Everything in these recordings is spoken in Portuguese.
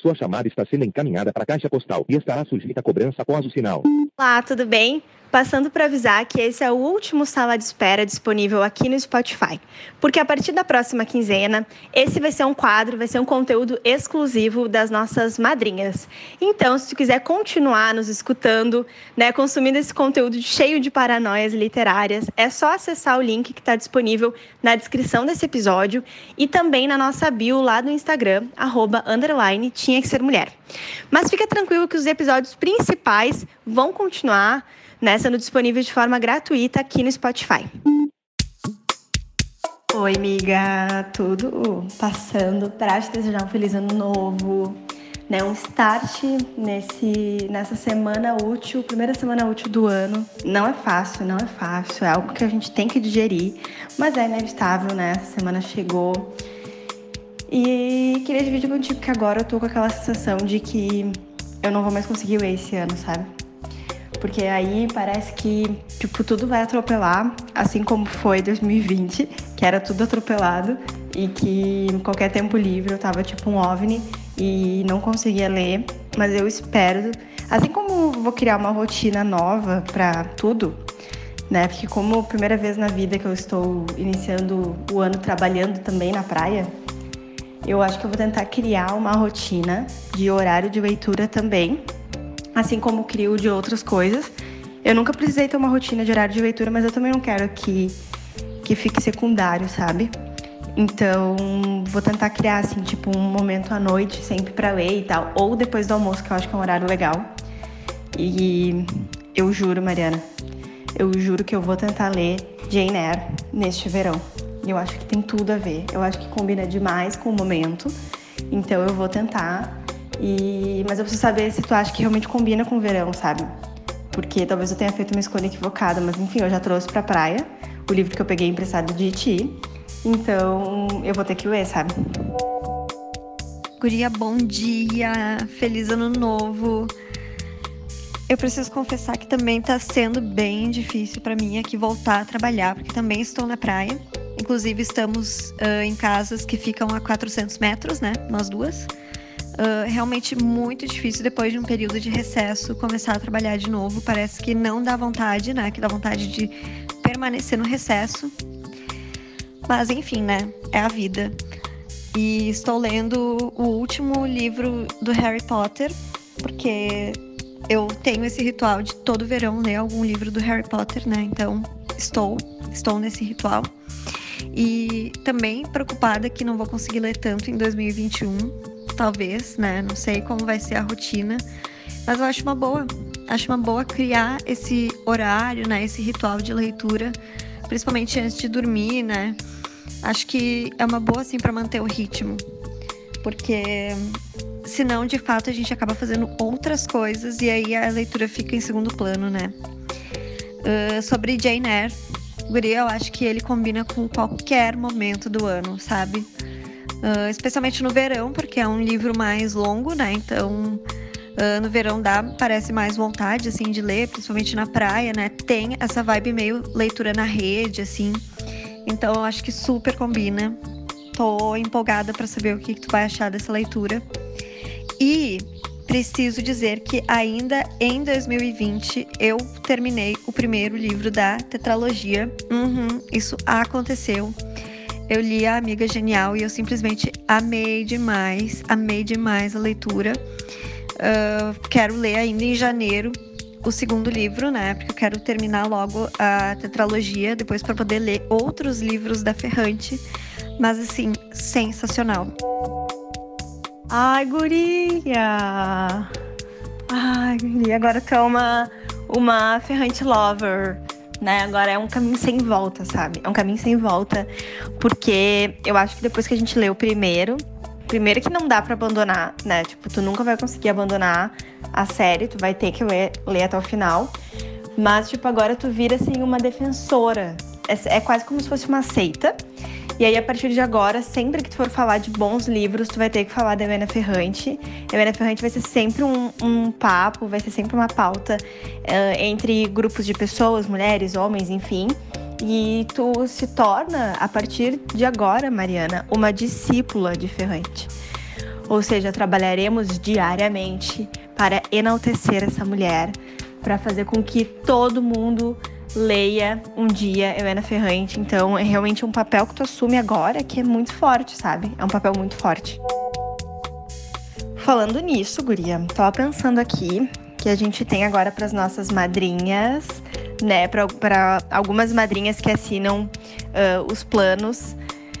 Sua chamada está sendo encaminhada para a caixa postal e estará sujeita a cobrança após o sinal. Olá, tudo bem? Passando para avisar que esse é o último sala de espera disponível aqui no Spotify. Porque a partir da próxima quinzena, esse vai ser um quadro, vai ser um conteúdo exclusivo das nossas madrinhas. Então, se tu quiser continuar nos escutando, né, consumindo esse conteúdo cheio de paranoias literárias, é só acessar o link que está disponível na descrição desse episódio e também na nossa bio lá do Instagram, arroba, underline, tinha que ser mulher. Mas fica tranquilo que os episódios principais vão continuar né, sendo disponível de forma gratuita aqui no Spotify. Oi, amiga, tudo passando para te desejar um feliz ano novo, né, um start nesse, nessa semana útil, primeira semana útil do ano. Não é fácil, não é fácil, é algo que a gente tem que digerir, mas é inevitável, né? Essa semana chegou. E queria dividir contigo que agora eu tô com aquela sensação de que eu não vou mais conseguir esse ano, sabe? Porque aí parece que tipo tudo vai atropelar, assim como foi 2020, que era tudo atropelado e que qualquer tempo livre eu tava tipo um ovni e não conseguia ler, mas eu espero, assim como vou criar uma rotina nova para tudo, né? Porque como primeira vez na vida que eu estou iniciando o ano trabalhando também na praia, eu acho que eu vou tentar criar uma rotina de horário de leitura também assim como crio de outras coisas. Eu nunca precisei ter uma rotina de horário de leitura, mas eu também não quero que, que fique secundário, sabe? Então, vou tentar criar, assim, tipo, um momento à noite, sempre para ler e tal. Ou depois do almoço, que eu acho que é um horário legal. E eu juro, Mariana, eu juro que eu vou tentar ler Jane Eyre neste verão. Eu acho que tem tudo a ver. Eu acho que combina demais com o momento. Então, eu vou tentar e, mas eu preciso saber se tu acha que realmente combina com o verão, sabe? Porque talvez eu tenha feito uma escolha equivocada, mas enfim, eu já trouxe pra praia o livro que eu peguei emprestado de ti. Então eu vou ter que ler, sabe? Guria, bom dia! Feliz ano novo! Eu preciso confessar que também tá sendo bem difícil para mim aqui voltar a trabalhar, porque também estou na praia. Inclusive, estamos uh, em casas que ficam a 400 metros, né? Nós duas. Uh, realmente muito difícil depois de um período de recesso começar a trabalhar de novo. Parece que não dá vontade, né? Que dá vontade de permanecer no recesso. Mas enfim, né? É a vida. E estou lendo o último livro do Harry Potter, porque eu tenho esse ritual de todo verão ler algum livro do Harry Potter, né? Então estou, estou nesse ritual. E também preocupada que não vou conseguir ler tanto em 2021 talvez, né? Não sei como vai ser a rotina, mas eu acho uma boa. Acho uma boa criar esse horário, né? Esse ritual de leitura, principalmente antes de dormir, né? Acho que é uma boa assim para manter o ritmo, porque senão de fato a gente acaba fazendo outras coisas e aí a leitura fica em segundo plano, né? Uh, sobre Jane Eyre, Guria, eu acho que ele combina com qualquer momento do ano, sabe? Uh, especialmente no verão, porque é um livro mais longo, né? Então, uh, no verão dá, parece mais vontade, assim, de ler, principalmente na praia, né? Tem essa vibe meio leitura na rede, assim. Então, eu acho que super combina. Tô empolgada para saber o que, que tu vai achar dessa leitura. E preciso dizer que ainda em 2020 eu terminei o primeiro livro da tetralogia. Uhum, isso aconteceu. Eu li A Amiga Genial e eu simplesmente amei demais, amei demais a leitura. Uh, quero ler ainda em janeiro o segundo livro, né? Porque eu quero terminar logo a tetralogia, depois para poder ler outros livros da Ferrante. Mas assim, sensacional. Ai, guria! Ai, guria, agora tu é uma, uma Ferrante lover né? Agora é um caminho sem volta, sabe? É um caminho sem volta, porque eu acho que depois que a gente lê o primeiro, primeiro que não dá para abandonar, né? Tipo, tu nunca vai conseguir abandonar a série, tu vai ter que ler, ler até o final. Mas, tipo, agora tu vira, assim, uma defensora. É, é quase como se fosse uma seita. E aí, a partir de agora, sempre que tu for falar de bons livros, tu vai ter que falar da Helena Ferrante. A Helena Ferrante vai ser sempre um, um papo, vai ser sempre uma pauta uh, entre grupos de pessoas, mulheres, homens, enfim. E tu se torna, a partir de agora, Mariana, uma discípula de Ferrante. Ou seja, trabalharemos diariamente para enaltecer essa mulher, para fazer com que todo mundo leia um dia Helena Ferrante. Então, é realmente um papel que tu assume agora que é muito forte, sabe? É um papel muito forte. Falando nisso, guria, tava pensando aqui que a gente tem agora para as nossas madrinhas, né? Para algumas madrinhas que assinam uh, os planos.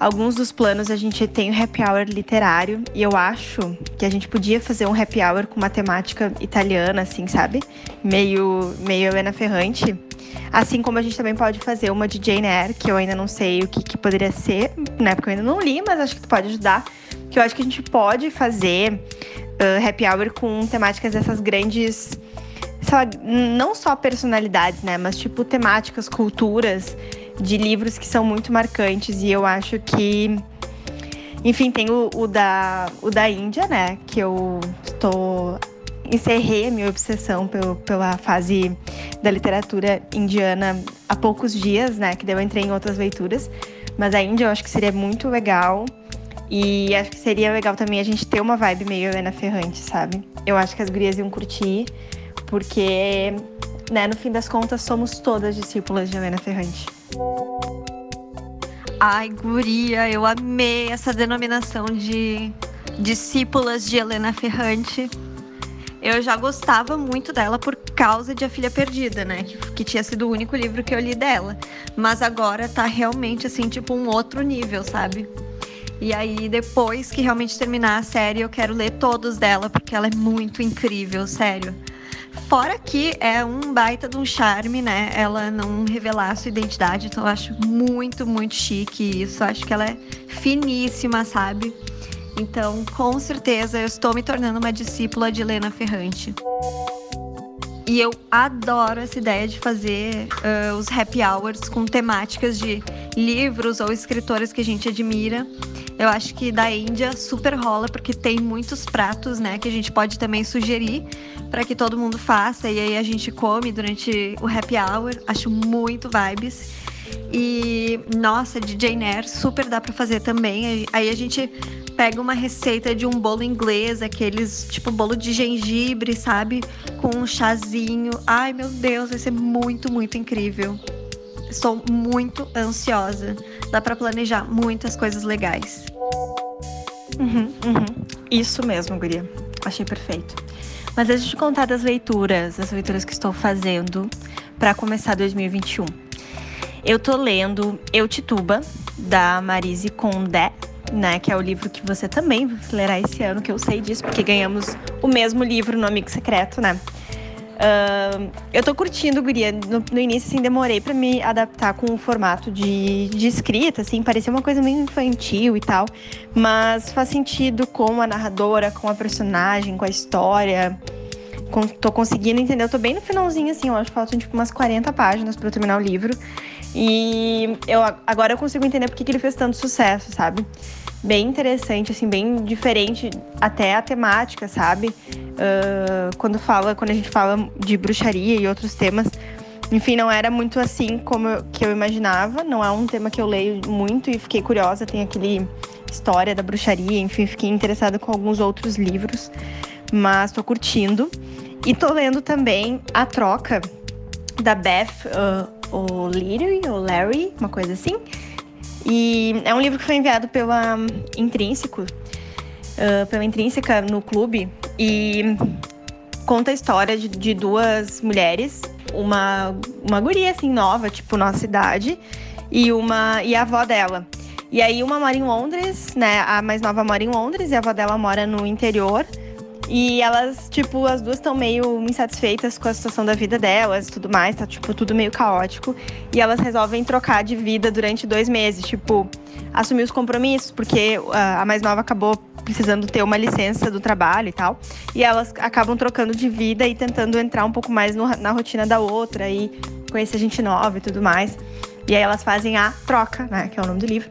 Alguns dos planos a gente tem o happy hour literário e eu acho que a gente podia fazer um happy hour com matemática italiana, assim, sabe? Meio, meio Helena Ferrante. Assim como a gente também pode fazer uma de Jane Eyre, que eu ainda não sei o que, que poderia ser, né? Porque eu ainda não li, mas acho que tu pode ajudar. Que eu acho que a gente pode fazer uh, happy hour com temáticas dessas grandes. Lá, não só personalidades, né? Mas tipo temáticas, culturas de livros que são muito marcantes. E eu acho que. Enfim, tem o, o da, o da Índia, né? Que eu estou encerrei a minha obsessão pelo, pela fase da literatura indiana há poucos dias, né? Que daí eu entrei em outras leituras. Mas a Índia eu acho que seria muito legal. E acho que seria legal também a gente ter uma vibe meio Helena Ferrante, sabe? Eu acho que as gurias iam curtir, porque, né, no fim das contas, somos todas discípulas de Helena Ferrante. Ai, guria, eu amei essa denominação de discípulas de Helena Ferrante. Eu já gostava muito dela por causa de A Filha Perdida, né? Que, que, tinha sido o único livro que eu li dela. Mas agora tá realmente, assim, tipo um outro nível, sabe? E aí, depois que realmente terminar a série, eu quero ler todos dela, porque ela é muito incrível, sério. Fora que é um baita de um charme, né? Ela não revelar a sua identidade, então eu acho muito, muito chique isso. Eu acho que ela é finíssima, sabe? Então, com certeza, eu estou me tornando uma discípula de Helena Ferrante. E eu adoro essa ideia de fazer uh, os happy hours com temáticas de livros ou escritores que a gente admira. Eu acho que da Índia super rola, porque tem muitos pratos, né, que a gente pode também sugerir para que todo mundo faça. E aí a gente come durante o happy hour. Acho muito vibes. E, nossa, de Jane Eyre super dá para fazer também. Aí a gente pega uma receita de um bolo inglês, aqueles tipo bolo de gengibre, sabe? Com um chazinho. Ai, meu Deus, vai ser muito, muito incrível. Estou muito ansiosa. Dá para planejar muitas coisas legais. Uhum, uhum. Isso mesmo, Guria. Achei perfeito. Mas deixa eu te contar das leituras, as leituras que estou fazendo para começar 2021. Eu tô lendo Eu Tituba, da Marise Condé, né? Que é o livro que você também lerá esse ano, que eu sei disso, porque ganhamos o mesmo livro no Amigo Secreto, né? Uh, eu tô curtindo, Guria. No, no início, assim, demorei para me adaptar com o formato de, de escrita, assim, parecia uma coisa meio infantil e tal. Mas faz sentido com a narradora, com a personagem, com a história. Com, tô conseguindo entender. Eu tô bem no finalzinho, assim, eu acho que faltam tipo umas 40 páginas para eu terminar o livro. E eu agora eu consigo entender porque que ele fez tanto sucesso, sabe? bem interessante, assim, bem diferente até a temática, sabe? Uh, quando fala, quando a gente fala de bruxaria e outros temas, enfim, não era muito assim como eu, que eu imaginava. Não é um tema que eu leio muito e fiquei curiosa. Tem aquele história da bruxaria, enfim, fiquei interessada com alguns outros livros, mas tô curtindo. E tô lendo também A Troca, da Beth uh, O'Leary, ou Larry, uma coisa assim e é um livro que foi enviado pela Intrínseco, uh, pela Intrínseca no clube, e conta a história de, de, duas mulheres, uma, uma guria assim nova, tipo nossa idade, e uma e a avó dela. E aí uma mora em Londres, né? A mais nova mora em Londres e a avó dela mora no interior. E elas, tipo, as duas estão meio insatisfeitas com a situação da vida delas e tudo mais, tá, tipo, tudo meio caótico. E elas resolvem trocar de vida durante dois meses, tipo, assumir os compromissos, porque a mais nova acabou precisando ter uma licença do trabalho e tal. E elas acabam trocando de vida e tentando entrar um pouco mais no, na rotina da outra e conhecer gente nova e tudo mais. E aí elas fazem a troca, né, que é o nome do livro.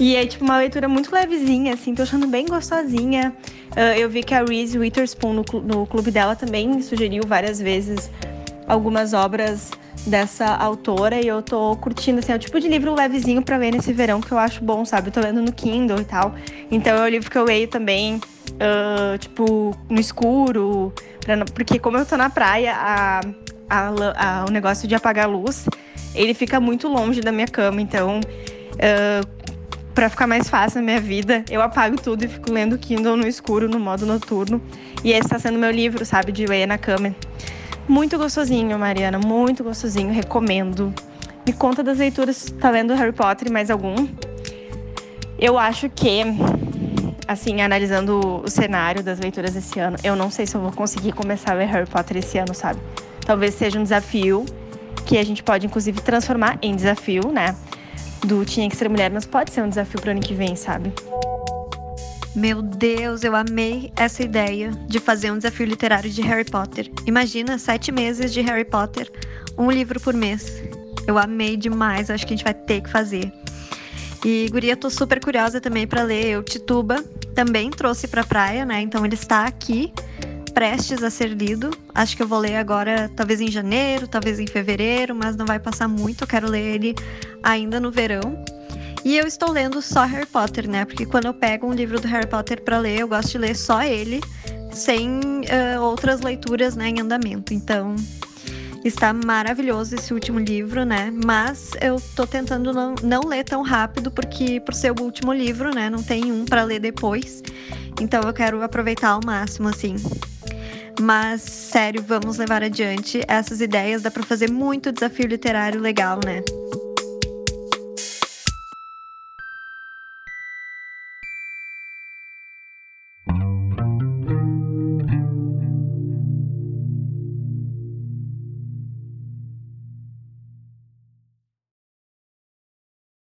E é, tipo, uma leitura muito levezinha, assim, tô achando bem gostosinha. Uh, eu vi que a Reese Witherspoon, no, no clube dela, também sugeriu várias vezes algumas obras dessa autora e eu tô curtindo, assim, é o tipo de livro levezinho para ler nesse verão que eu acho bom, sabe? Eu tô lendo no Kindle e tal. Então é o livro que eu leio também uh, tipo, no escuro. Pra, porque como eu tô na praia, a, a, a, o negócio de apagar a luz, ele fica muito longe da minha cama. Então, uh, para ficar mais fácil na minha vida, eu apago tudo e fico lendo Kindle no escuro, no modo noturno. E esse está sendo meu livro, sabe, de ler na cama. Muito gostosinho, Mariana, muito gostosinho, recomendo. Me conta das leituras, tá lendo Harry Potter mais algum? Eu acho que, assim, analisando o cenário das leituras esse ano, eu não sei se eu vou conseguir começar a ler Harry Potter esse ano, sabe? Talvez seja um desafio que a gente pode, inclusive, transformar em desafio, né? Do Tinha que Ser Mulher, mas pode ser um desafio pro ano que vem, sabe? Meu Deus, eu amei essa ideia de fazer um desafio literário de Harry Potter. Imagina sete meses de Harry Potter, um livro por mês. Eu amei demais, acho que a gente vai ter que fazer. E Guria, tô super curiosa também para ler Eu Tituba. Também trouxe pra praia, né? Então ele está aqui, prestes a ser lido. Acho que eu vou ler agora, talvez em janeiro, talvez em fevereiro, mas não vai passar muito. Eu quero ler ele ainda no verão. E eu estou lendo só Harry Potter, né? Porque quando eu pego um livro do Harry Potter para ler, eu gosto de ler só ele, sem uh, outras leituras né, em andamento. Então, Está maravilhoso esse último livro, né? Mas eu tô tentando não, não ler tão rápido, porque por ser o último livro, né? Não tem um para ler depois. Então eu quero aproveitar ao máximo, assim. Mas, sério, vamos levar adiante essas ideias. Dá para fazer muito desafio literário legal, né?